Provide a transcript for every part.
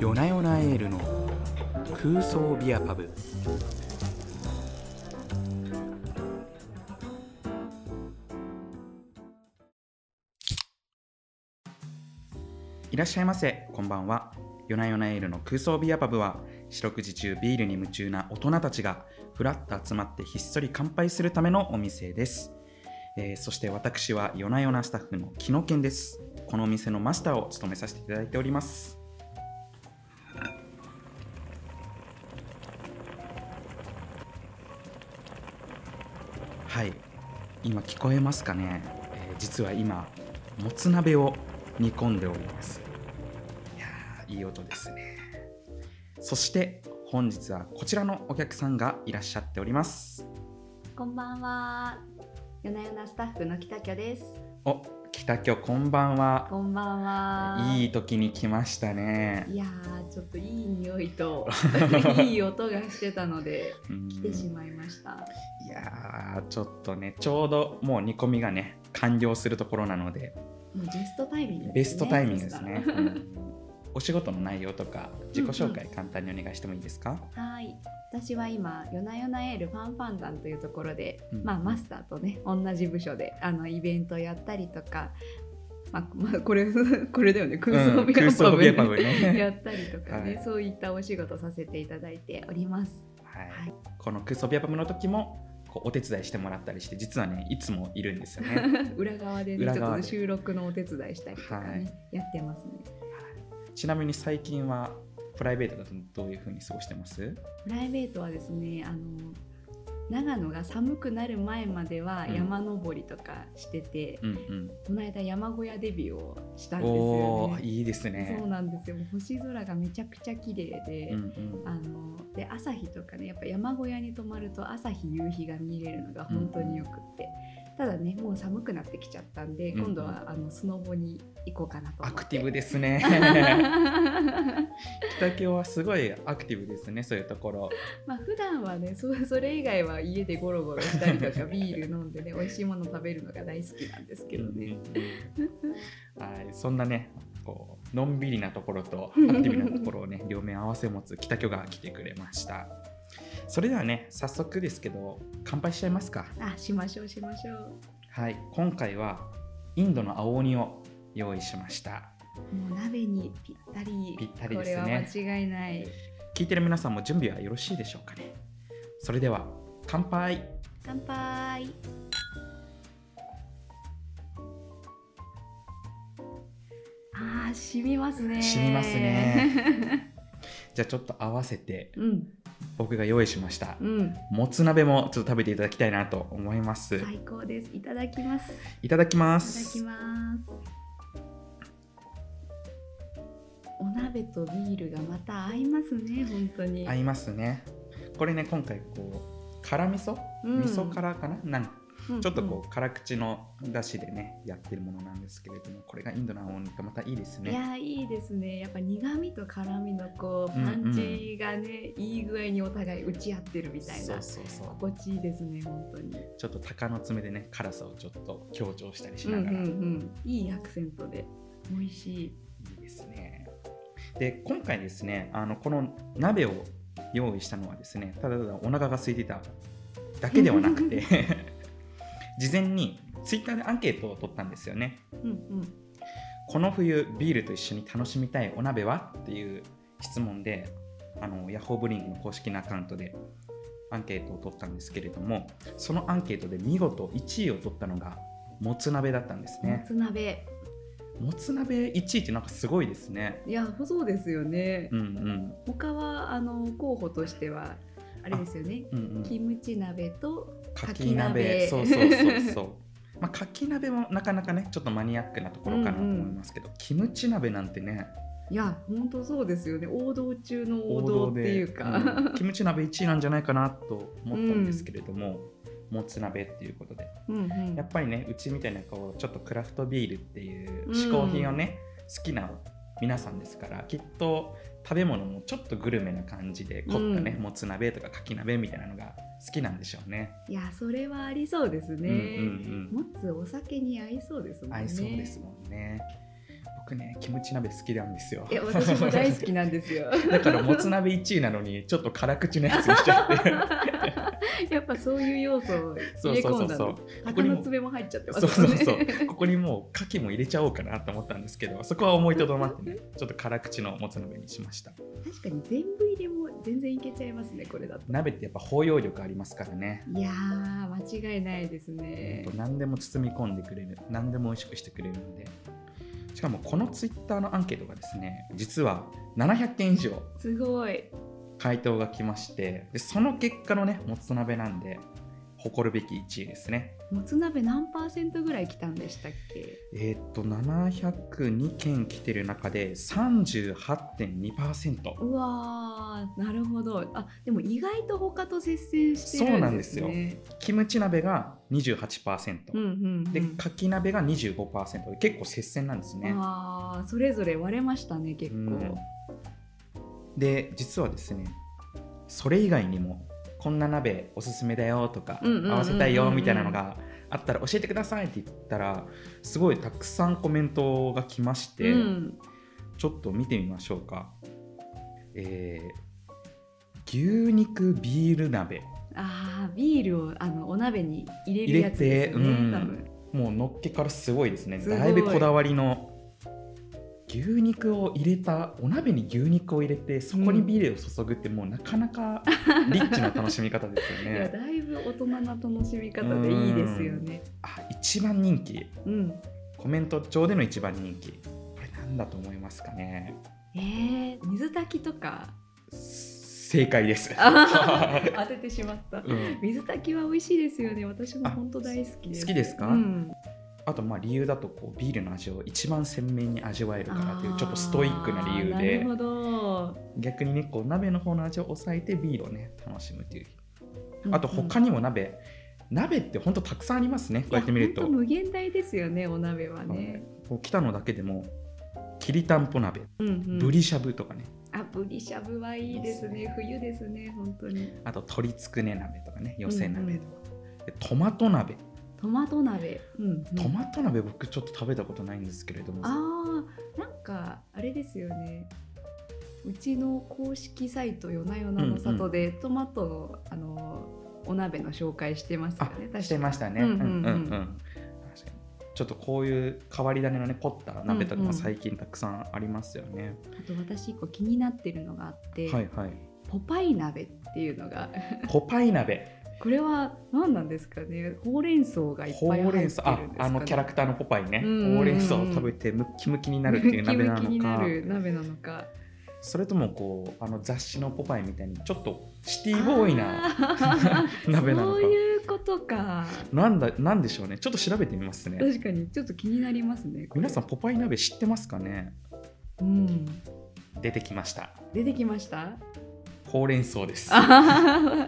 夜な夜なエールの空想ビアパブ。いらっしゃいませ。こんばんは。夜な夜なエールの空想ビアパブは四六時中ビールに夢中な大人たちがふらっと集まってひっそり乾杯するためのお店です、えーそして私は夜な夜なスタッフの木野健です。このお店のマスターを務めさせていただいております。今聞こえますかね、えー実は今もつ鍋を煮込んでおりますいやーいい音ですねそして本日はこちらのお客さんがいらっしゃっておりますこんばんは。夜な夜なスタッフの北居です。お北京こんばんはこんばんは。いい時に来ましたねいやー、ちょっといい匂いと いい音がしてたのでうん来てしまいました。いやーちょっとねちょうどもう煮込みがね完了するところなのでもうベストタイミングですね。ベストタイミングですねお仕事の内容とか自己紹介簡単にお願いしてもいいですか、たらはい。私は今夜な夜なエールファンファン団というところで、うん。まあマスターとね同じ部署であのイベントやったりとか。まあ、まあ、これ これだよね。空想ビアパブパブね。やったりとかね、はい。そういったお仕事させていただいております。はい。はい。この空想ビアパブの時もこうお手伝いしてもらったりして実はねいつもいるんですよね。裏側でね裏側で。ちょっと収録のお手伝いしたりとかね、はい。やってますねちなみに最近はプライベートだとどういう風に過ごしてます？プライベートはですねあの長野が寒くなる前まではうん。山登りとかしてて、うんうん。この間山小屋デビューをしたんですおよね。ーいいですね。そうなんですよ。星空がめちゃくちゃ綺麗で、うんうん。あので朝日とかねやっぱ山小屋に泊まると朝日夕日が見れるのが本当によくって、ただねもう寒くなってきちゃったんで、うんうん。今度はあのスノボに行こうかなとアクティブですね。北京はすごいアクティブですねそういうところ。まあ普段はねそそれ以外は家でゴロゴロしたりとかビール飲んでね 美味しいもの食べるのが大好きなんですけどね。はい、そんなねこうのんびりなところと アクティブなところをね両面合わせ持つ北京が来てくれましたそれではね早速ですけど乾杯しちゃいますかあしましょうしましょう。はい今回はインドの青鬼を用意しましたもう鍋にぴったり。ぴったりですねこれは間違いない。聞いてる皆さんも準備はよろしいでしょうかねそれでは乾杯乾杯。あー染みますね。染みますね。じゃあちょっと合わせてうん僕が用意しましたうんもつ鍋もちょっと食べていただきたいなと思います最高です。いただきます。いいただきまただすきます。お鍋とビールがまた合いますね本当に。合いますねこれね今回こう辛味噌、うん味噌辛かな？なんかうんちょっとこう辛口のだしでねやってるものなんですけれどもこれがインドの青鬼がまたいいですね。いやーいいですね。やっぱ苦味と辛味のこううんうん。パンチがね、いい具合にお互い打ち合ってるみたいなそうそうそう。心地いいですね本当に。ちょっと鷹の爪でね辛さをちょっと強調したりしうんうなんがら、いうん。いいアクセントで。美味しいいですね。で今回ですねあのこの鍋を用意したのはですねただただお腹が空いてただけではなくて事前にツイッターでアンケートを取ったんですよね。うんうん。この冬ビールと一緒に楽しみたいお鍋はっていう質問であのヤッホーブリングの公式なアカウントでアンケートを取ったんですけれどもそのアンケートで見事1位を取ったのがもつ鍋だったんですもねつ鍋。もつ鍋1位ってなんかすごいですね。いやそうですよね、うんうん。他はあの候補としてはあれですよね。うんうん。キムチ鍋とかきき鍋。鍋そうそうそうそう。まあかき鍋もなかなかねちょっとマニアックなところかなと思いますけど、キムチ鍋なんてね。いや本当そうですよね。王道中の王道っていうか、うん。キムチ鍋1位なんじゃないかなと思ったんですけれども、もつ鍋っていうことで。うんうん。やっぱりねうちみたいなこうちょっとクラフトビールっていう嗜好品をね、好きな皆さんですからきっと食べ物もちょっとグルメな感じで凝ったね、うんもつ鍋とかかき鍋みたいなのが好きなんでしょうね。いやそれはありそうですね、うんうんうんもつお酒に合いそうですもんね合いそうですもんね。僕ねキムチ鍋好きなんですよ。いや私も大好きなんですよ。だからもつ鍋1位なのにちょっと辛口のやつにしちゃって。やっぱそういう要素をそう入れ込んだそうそうそうのここにも鷹の爪も入っちゃってまそうそうすもんねそう。ここにもう牡蠣も入れちゃおうかなと思ったんですけどそこは思いとどまってねちょっと辛口のもつ鍋にしました。確かに全部入れも全然いけちゃいますねこれだと。鍋ってやっぱ包容力ありますからね。いやー間違いないですね。何でも包み込んでくれる何でも美味しくしてくれるんでしかもこのツイッターのアンケートがですね実は700件以上すごい。回答が来ましてでその結果のねもつ鍋なんで誇るべき1位ですね。もつ鍋何パーセントぐらい来たんでしたっけ？えーっと702件来てる中で38.2%うわーなるほど。あでも意外と他と接戦してるんですね。キムチ鍋が28%、うんうんうん。でかき鍋が25%で結構接戦なんですね。あーそれぞれ割れましたね結構、うん。で実はですねそれ以外にもこんな鍋おすすめだよとか合わせたいよみたいなのがあったら教えてくださいって言ったらすごいたくさんコメントが来まして、うん。ちょっと見てみましょうか、えー牛肉ビール鍋。あービールをあのお鍋に入れるやつですよね、うん。もうのっけからすごいですね。だいぶこだわりの牛肉を入れたお鍋に牛肉を入れてそこにビールを注ぐってもうなかなかリッチな楽しみ方ですよ いやねだいぶ大人な楽しみ方でいいですよね。あ一番人気。うん。コメント上での一番人気。これなんだと思いますかね。えー、水炊きとか？正解です。あ 当ててしまった。うん。水炊きは美味しいですよね。私もあ本当大好きです。好きですか？うん、あとまあ理由だとこうビールの味を一番鮮明に味わえるからというちょっとストイックな理由でなるほど。逆にねこう鍋の方の味を抑えてビールをね楽しむという。あと他ににも鍋、鍋ってほんとたくさんありますねこうやって見ると。無限大ですよねお鍋はね、こう来たのだけでもきりたんぽ鍋。うんうん。ぶりしゃぶとかね、あぶりしゃぶはいいですね。冬ですね本当に。あと鶏つくね鍋とかね寄せ鍋とか、でトマト鍋トマト鍋、うんうん。トマト鍋僕ちょっと食べたことないんですけれども。あーなんかあれですよね。うちの公式サイト「夜な夜なの里」で、トマトのあのお鍋の紹介してますよあね確か。してましたね。うんうんうん。うんうんうん。確かに。ちょっとこういう変わり種のね凝った鍋とかうんうん。も最近たくさんありますよね。あと私一個気になってるのがあって、はいはい。ポパイ鍋っていうのが。ポパイ鍋。これは何なんですかね。ほうれん草がいっぱい入ってるんですか、ほうれん草。あね、あのキャラクターのポパイね、ほうれん草を食べてムッキムキになるっていう鍋なムキムキになのか。る鍋なのか。それともこうあの雑誌のポパイみたいにちょっとシティボーイな鍋なのか。そういうことか。なんだなんでしょうね。ちょっと調べてみますね。確かに。ちょっと気になりますね皆さんポパイ鍋知ってますかね？うん。出てきました。出てきました？ほうれん草です。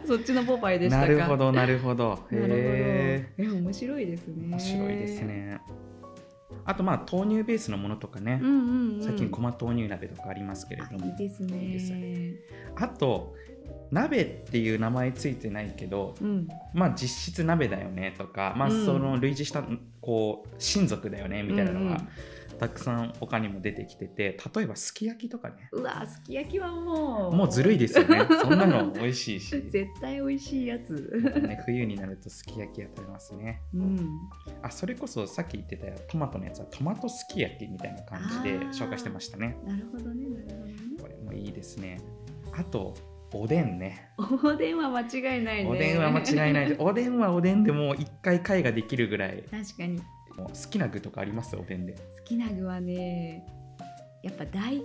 そっちのポパイでしたか。なるほど なるほど。へええ面白いですね。面白いですね。あとまあ豆乳ベースのものとかね。うん、うん、うん、最近ごま豆乳鍋とかありますけれども。いですいいですね。あと鍋っていう名前ついてないけどうん。まあ実質鍋だよねとか、まあ、うん。その類似したこう親族だよねみたいなのがうんうんたくさん他にも出てきてて例えばすき焼きとかね。うわすき焼きはもう。もうずるいですよね。そんなの美味しいし、絶対美味しいやつ。ね、冬になるとすき焼きは食べますね。うん。あそれこそさっき言ってたトマトのやつはトマトすき焼きみたいな感じで紹介してましたね。なるほどねなるほどね。これもいいですね。あとおでんね。おでんは間違いないね。おでんは間違いない。おでんはおでんでもう一回会ができるぐらい。確かに好きな具とかあります？おでんで。好きな具はねやっぱ大根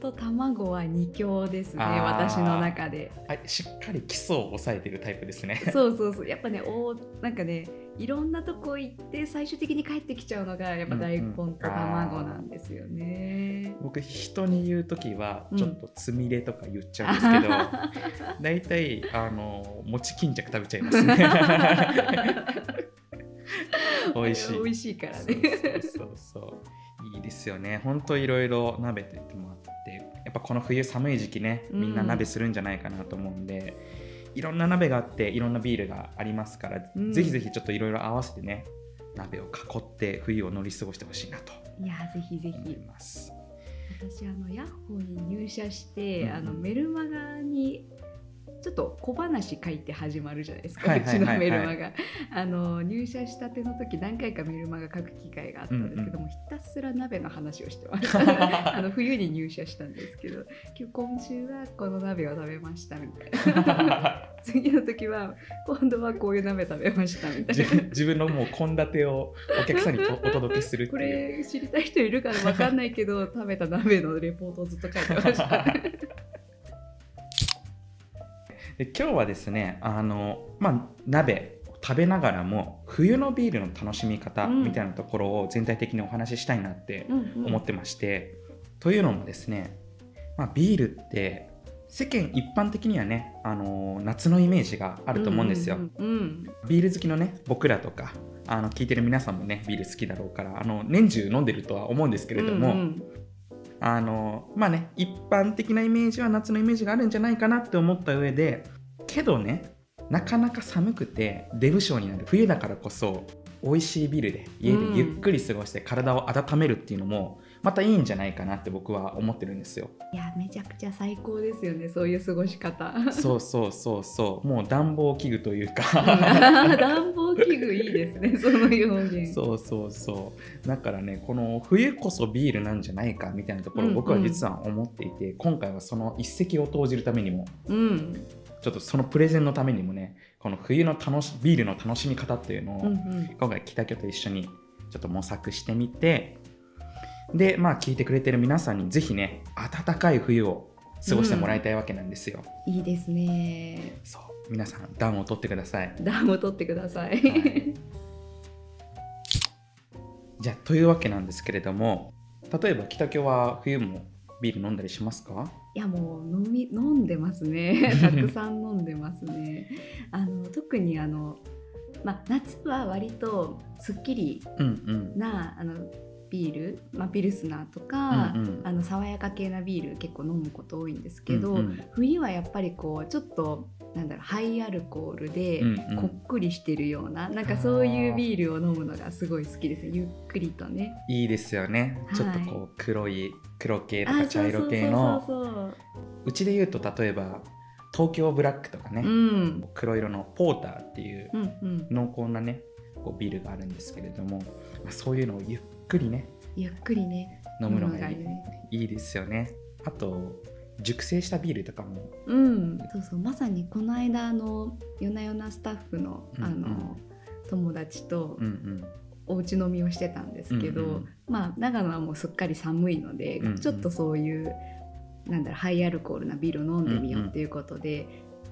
と卵は二強ですね私の中で。あしっかり基礎を抑えてるタイプですね。そうそうそう。やっぱねおなんかねいろんなとこ行って最終的に帰ってきちゃうのがやっぱ大根と卵なんですよね、僕人に言う時はうん。ちょっとつみれとか言っちゃうんですけど、大体あの餅巾着食べちゃいますね 美味しい。美味しいからね。そうそういいですよね。ほんといろいろ鍋と言ってもあって。やっぱこの冬寒い時期ねみんな鍋するんじゃないかなと思うんで、いろんな鍋があっていろんなビールがありますから、うん。ぜひぜひちょっといろいろ合わせてね鍋を囲って冬を乗り過ごしてほしいなといやぜひぜ思いひます。私あのヤッホーに入社して、うんうん。あのメルマガにちょっと小話書いて始まるじゃないですか、うちのメルマガ。あの入社したての時何回かメルマガ書く機会があったんですけども、ひたすら鍋の話をしてました あの冬に入社したんですけど今日今週はこの鍋を食べましたみたいな。次の時は今度はこういう鍋食べましたみたいな。自分のもう献立をお客さんにとお届けするって こ。れ知りたい人いるから分かんないけど食べた鍋のレポートをずっと書いてました。で今日はですねあの、まあ、鍋を食べながらも冬のビールの楽しみ方うん。みたいなところを全体的にお話ししたいなってうんうん。思ってまして、というのもですね、まあ、ビールって世間一般的にはね、あの夏のイメージがあると思うんですよ。うんうんビール好きのね僕らとかあの聞いてる皆さんもねビール好きだろうからあの年中飲んでるとは思うんですけれども、うんうんあのまあね一般的なイメージは夏のイメージがあるんじゃないかなって思った上でけどねなかなか寒くて出不精になる。冬だからこそ美味しいビルで家でゆっくり過ごして体を温めるっていうのもまたいいんじゃないかなって僕は思ってるんですよ。いやめちゃくちゃ最高ですよねそういう過ごし方。そうそうそうそう。もう暖房器具というか。暖房器具いいですねその表現。そうそうそう。だからねこの冬こそビールなんじゃないかみたいなところうんうん。僕は実は思っていて、今回はその一石を投じるためにもうん。ちょっとそのプレゼンのためにもねこの冬の楽しビールの楽しみ方っていうのを、うんうん。今回北京と一緒にちょっと模索してみてでまあ聞いてくれてる皆さんにぜひね暖かい冬を過ごしてもらいたいわけなんですよ、いいですね。そう皆さん暖を取ってください暖を取ってください。はいじゃあというわけなんですけれども例えば北京は冬もビール飲んだりしますか？いやもう飲み飲んでますね。たくさん飲んでますね。あの特にあのまあ夏は割とすっきりうんうんなあのビール、まあ、ピルスナーとか、うんうん。あの爽やか系なビール結構飲むこと多いんですけど、うんうん。冬はやっぱりこうちょっとなんだろうハイアルコールでうんうん。こっくりしてるような、なんかそういうビールを飲むのがすごい好きですゆっくりとね。いいですよね、はい。ちょっとこう黒い黒系とあか茶色系の。そうちで言うと例えば東京ブラックとかね、そううん。黒色のポーターっていううんうん。濃厚なねこうビールがあるんですけれども、まあ、そういうのをゆっくりね。ゆっくりね。飲むのがいい,、いいね。いいですよね。あと熟成したビールとかも。うん、そうそう。まさにこの間あの夜な夜なスタッフのうんうん。あの、友達とうんうん。おうち飲みをしてたんですけど、うんうん。まあ長野はもうすっかり寒いので、うんうん。ちょっとそういうなんだろうハイアルコールなビールを飲んでみようっていうことで、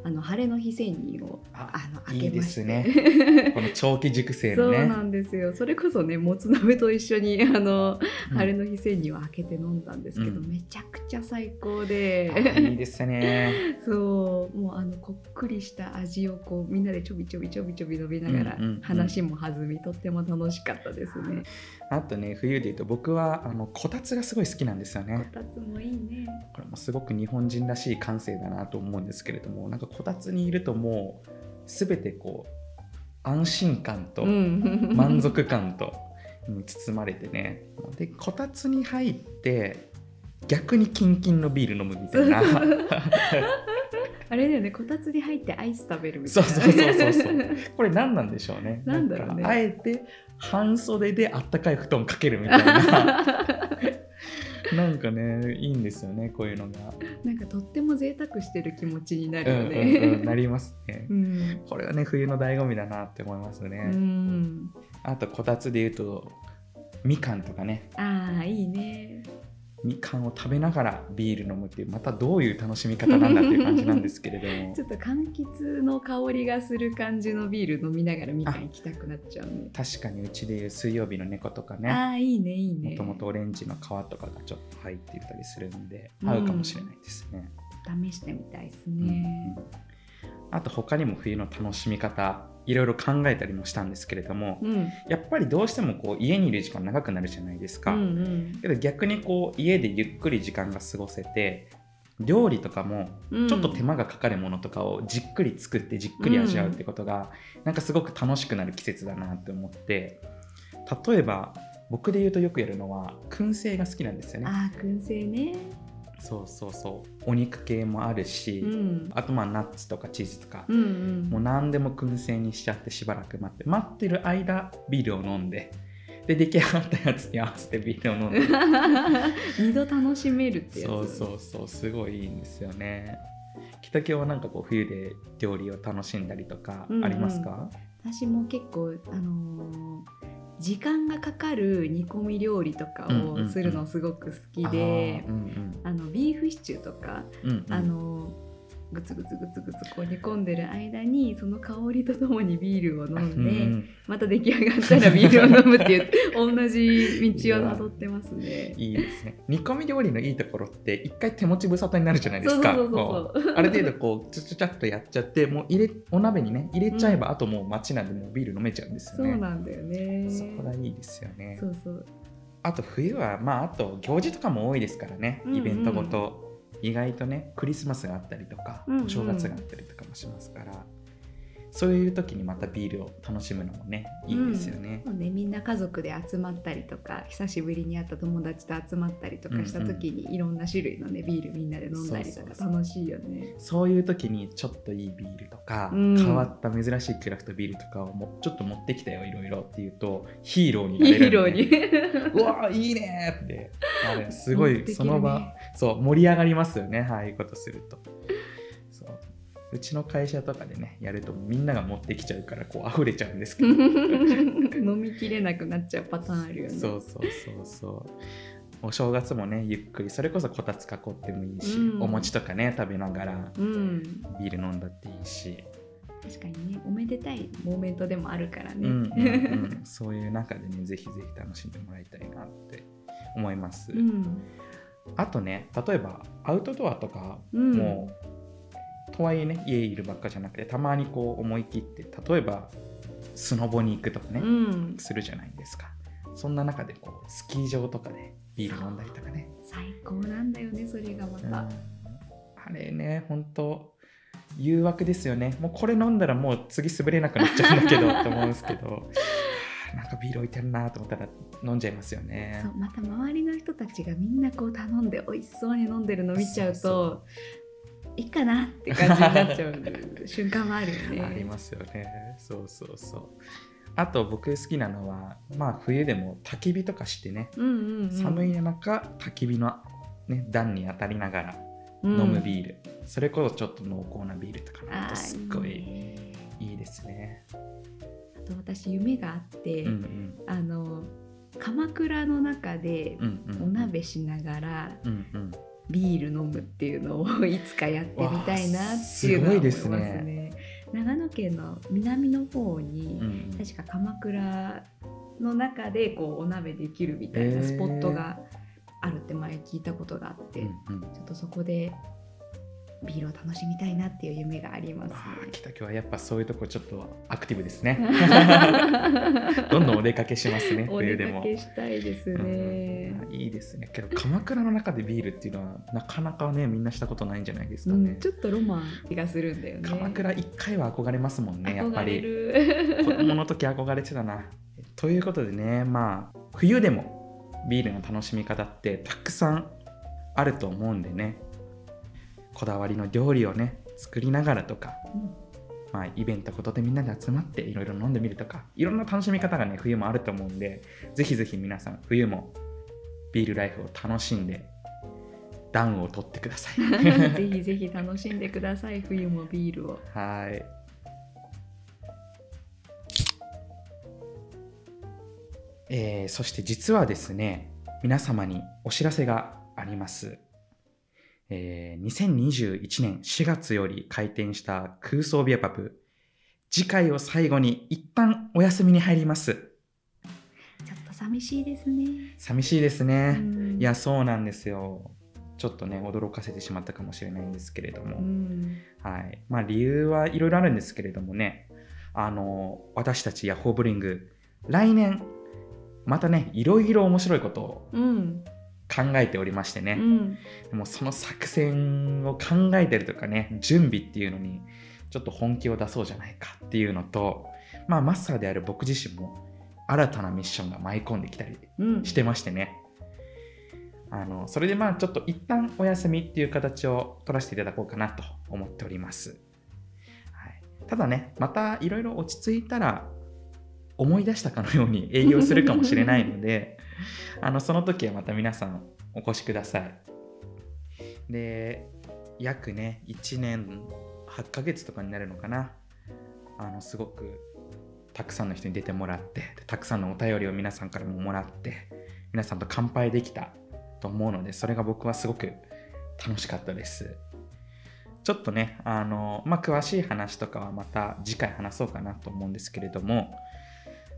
あの晴れの日千人をああのいいで開けまして。すねこの長期熟成のね。そうなんですよ。それこそねもつ鍋と一緒にあの、うん。晴れの日千人を開けて飲んだんですけど、うん。めちゃくちゃ最高で。あいいですね。そうもうあのこっくりした味をこうみんなでちょびちょびちょびちょび飲みながらうん話も弾みとっても楽しかったですね。あとね冬で言うと僕はあのこたつがすごい好きなんですよね。こたつもいいね。これもすごく日本人らしい感性だなと思うんですけれどもなんかこたつにいるともう全てこう安心感とうん。満足感とに包まれてね。でこたつに入って逆にキンキンのビール飲むみたいな。あれだよね。こたつに入ってアイス食べるみたそいうな。そうそうそうそう これ何なんでしょうね。なんだろうね。かあえて半袖であったかい布団かけるみたいな なんかねいいんですよねこういうのが。なんかとっても贅沢してる気持ちになるようんうんうんなね。りますね。うん。これはね冬の醍醐味だなって思いますね、うん。あとこたつで言うとみかんとかね。ああいいね。みかんを食べながらビール飲むっていうまたどういう楽しみ方なんだっていう感じなんですけれども ちょっと柑橘の香りがする感じのビール飲みながらみかん行きたくなっちゃうね。確かにうちでいう水曜日の猫とかねああいいねいいね。もともとオレンジの皮とかがちょっと入っていたりするんでうん合うかもしれないですね、試してみたいですうんね。あと他にも冬の楽しみ方いろいろ考えたりもしたんですけれども、うん。やっぱりどうしてもこう家にいる時間長くなるじゃないですか、うんうん。けど逆にこう家でゆっくり時間が過ごせて料理とかもうん。ちょっと手間がかかるものとかをじっくり作ってじっくり味わうってことが、なんかすごく楽しくなる季節だなって思って例えば僕で言うとよくやるのは燻製が好きなんですよね。ああ燻製ねそうそうそう。お肉系もあるし、うん。あとまあナッツとかチーズとか、うんうん。もう何でも燻製にしちゃってしばらく待って待ってる間ビールを飲んでで出来上がったやつに合わせてビールを飲んで。二度楽しめるってやつ。そうそうそうすごいいいんですよね。北京はなんかこう冬で料理を楽しんだりとかありますか、私も結構あのー時間がかかる煮込み料理とかうんうんうん。をするのすごく好きで、あーうんあのビーフシチューとか、うんうん。うんあのグツグツグツグツこう煮込んでる間にその香りとともにビールを飲んで、うんまた出来上がったらビールを飲むっていう 同じ道をたどってますね。いいですね。煮込み料理のいいところって一回手持ち無沙汰になるじゃないですか。ある程度こうちょちょちゃっとやっちゃってもう入れお鍋にね入れちゃえば、あともう街なんでもうビール飲めちゃうんですよね。そうなんだよね。そこがいいですよね。そうそう。あと冬はまああと行事とかも多いですからねうんうん。イベントごと、意外とねクリスマスがあったりとか、うんうん。お正月があったりとかもしますからそういう時にまたビールを楽しむのもねいいですよね、もうねみんな家族で集まったりとか久しぶりに会った友達と集まったりとかした時に、いろんな種類のねビールみんなで飲んだりとか楽しいよね。そういう時にちょっといいビールとか、うん。変わった珍しいクラフトビールとかをもちょっと持ってきたよいろいろっていうとヒーローになれるヒーローに。うわいいねって。あれすごいその場、そう盛り上がりますよねああいうことするとうちの会社とかでねやるとみんなが持ってきちゃうからこう溢れちゃうんですけど。飲みきれなくなっちゃうパターンあるよね。そうそうそうそう。お正月もねゆっくりそれこそこたつ囲ってもいいし、うん。お餅とかね食べながらうん、ビール飲んだっていいし、確かにねおめでたいモーメントでもあるからね。うんうんうん、そういう中でねぜひぜひ楽しんでもらいたいなって思います、うん。あとね例えばアウトドアとかうん。も、とはいえね家いるばっかじゃなくてたまにこう思い切って例えばスノボに行くとかね、うん、するじゃないですか。そんな中でこうスキー場とかでビール飲んだりとかね。最高なんだよねそれがまうん。た。あれね本当誘惑ですよね。もうこれ飲んだらもう次滑れなくなっちゃうんだけど と思うんですけど。はあなんかビール置いてるなと思ったら飲んじゃいますよね。そうまた周りの人たちがみんなこう頼んで美味しそうに飲んでるの見ちゃうといいかなって感じになっちゃう瞬間もあるよね。ありますよね。そうそうそう。あと僕好きなのはまあ冬でも焚き火とかしてね、うんうんうん、寒い中焚き火の、ね、暖に当たりながらうん。飲むビール、それこそちょっと濃厚なビールとか飲むあーとすっごいね。いいですね。あと私夢があって、うんうん。あの鎌倉の中でうんうん。お鍋しながらうんうんビール飲むっていうのをいつかやってみたいなっていうのは思いますわあすごいですね。ね長野県の南の方に、うんうん確か鎌倉の中でこうお鍋できるみたいなスポットがあるって前聞いたことがあって、うんうんちょっとそこでビールを楽しみたいなっていう夢がありますね。北京はやっぱそういうとこちょっとアクティブですね どんどんお出かけしますねお出か冬でもけしたいですね。うんいいですねけど鎌倉の中でビールっていうのはなかなかねみんなしたことないんじゃないですかね、うん、ちょっとロマン気がするんだよね。鎌倉一回は憧れますもんねやっぱりる。子供の時憧れてたなということでねまあ冬でもビールの楽しみ方ってたくさんあると思うんでねこだわりの料理をね作りながらとか、まあ、イベントことでみんなで集まっていろいろ飲んでみるとかいろんな楽しみ方がね冬もあると思うんでぜひぜひ皆さん冬もビールライフを楽しんで暖を取ってください ぜひぜひ楽しんでください冬もビールを。はい。えーそして実はですね、皆様にお知らせがあります。えー2021年4月より開店した空想ビアパブ、次回を最後に一旦お休みに入ります。ちょっと寂しいですね。寂しいですね。うんいや、そうなんですよ。ちょっとね、驚かせてしまったかもしれないんですけれども。うんはい。まあ理由はいろいろあるんですけれどもね、あの、私たちヤホーブリング、来年、またね、いろいろ面白いことをうん考えておりましてね、うんでもその作戦を考えてるとかね、準備っていうのに、ちょっと本気を出そうじゃないかっていうのと、まあマスターである僕自身も、新たなミッションが舞い込んできたりうんしてましてね。あのそれでまあちょっと一旦お休みっていう形を取らせていただこうかなと思っております。はい、ただね、またいろいろ落ち着いたら思い出したかのように営業するかもしれないので、あのその時はまた皆さんお越しください。で、約ね、1年8ヶ月とかになるのかな。あのすごくたくさんの人に出てもらってたくさんのお便りを皆さんからももらって皆さんと乾杯できたと思うのでそれが僕はすごく楽しかったですちょっとねあの、まあ、詳しい話とかはまた次回話そうかなと思うんですけれども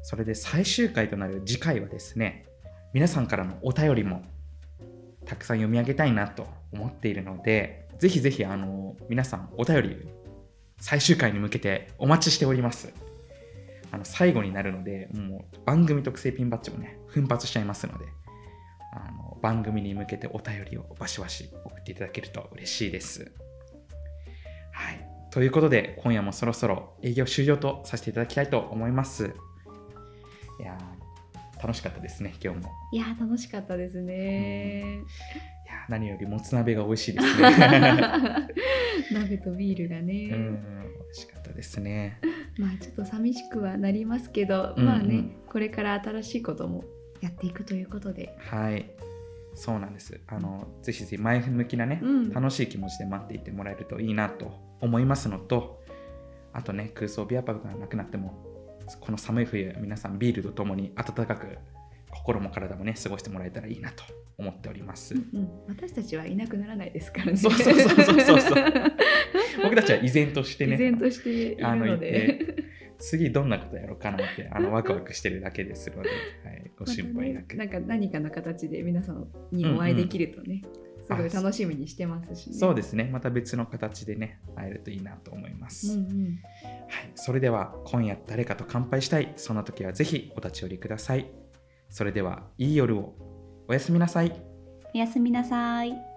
それで最終回となる次回はですね皆さんからのお便りもたくさん読み上げたいなと思っているのでぜひぜひあの皆さんお便り最終回に向けてお待ちしております。あの最後になるのでもう番組特製ピンバッジもね奮発しちゃいますのであの番組に向けてお便りをバシバシ送っていただけると嬉しいです。はい。ということで今夜もそろそろ営業終了とさせていただきたいと思います。いや楽しかったですね今日も。いやー楽しかったですね。いやー何よりもつ鍋が美味しいですね。鍋とビールがね、うん美味しかったですね。まあちょっと寂しくはなりますけど、うんうん。まあねこれから新しいこともやっていくということで、はい。そうなんです。あのぜひぜひ前向きなね、うん。楽しい気持ちで待っていてもらえるといいなと思いますのとあとね空想ビアパブがなくなってもこの寒い冬皆さんビールとともに暖かく心も体もね過ごしてもらえたらいいなと思っております、うんうん私たちはいなくならないですからね。そうそうそうそうそう僕たちは依然としてね依然としてあのいて。次どんなことやろうかなってあのワクワクしてるだけですので、はい、ご心配なく、ね、なんか何かの形で皆さんにお会いできるとね、すごい楽しみにしてますしね。そうですねまた別の形でね会えるといいなと思います、うんうん。はい、それでは今夜誰かと乾杯したい。そんな時はぜひお立ち寄りください。それではいい夜を。おやすみなさい。おやすみなさい。